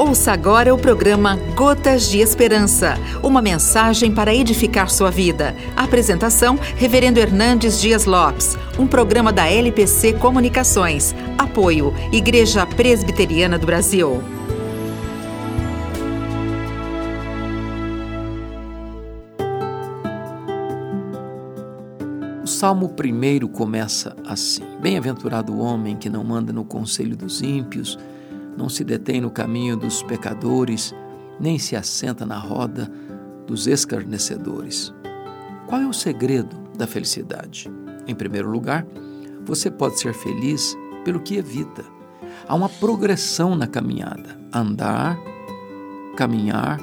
Ouça agora o programa Gotas de Esperança, uma mensagem para edificar sua vida. Apresentação: Reverendo Hernandes Dias Lopes, um programa da LPC Comunicações. Apoio: Igreja Presbiteriana do Brasil. O Salmo 1 começa assim: Bem-aventurado o homem que não manda no conselho dos ímpios não se detém no caminho dos pecadores, nem se assenta na roda dos escarnecedores. Qual é o segredo da felicidade? Em primeiro lugar, você pode ser feliz pelo que evita. Há uma progressão na caminhada: andar, caminhar,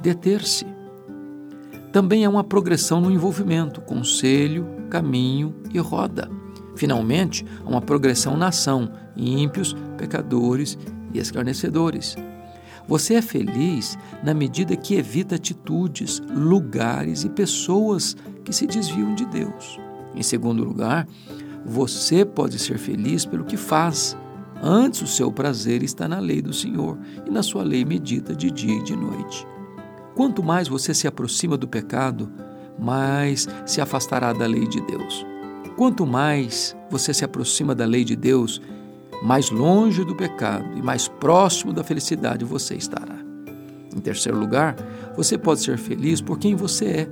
deter-se. Também há uma progressão no envolvimento, conselho, caminho e roda. Finalmente, há uma progressão na ação, ímpios, pecadores e escarnecedores. Você é feliz na medida que evita atitudes, lugares e pessoas que se desviam de Deus. Em segundo lugar, você pode ser feliz pelo que faz. Antes, o seu prazer está na lei do Senhor e na sua lei medita de dia e de noite. Quanto mais você se aproxima do pecado, mais se afastará da lei de Deus. Quanto mais você se aproxima da lei de Deus, mais longe do pecado e mais próximo da felicidade você estará. Em terceiro lugar, você pode ser feliz por quem você é.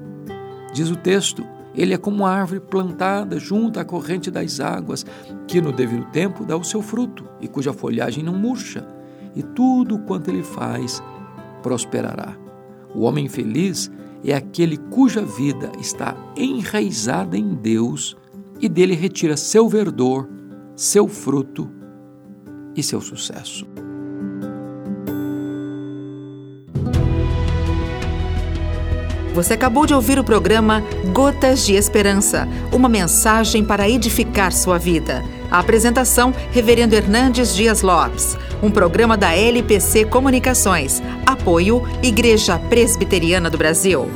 Diz o texto: ele é como uma árvore plantada junto à corrente das águas, que no devido tempo dá o seu fruto e cuja folhagem não murcha, e tudo quanto ele faz prosperará. O homem feliz é aquele cuja vida está enraizada em Deus e dele retira seu verdor, seu fruto e seu sucesso. Você acabou de ouvir o programa Gotas de Esperança, uma mensagem para edificar sua vida. A apresentação, Reverendo Hernandes Dias Lopes, um programa da LPC Comunicações. Apoio, Igreja Presbiteriana do Brasil.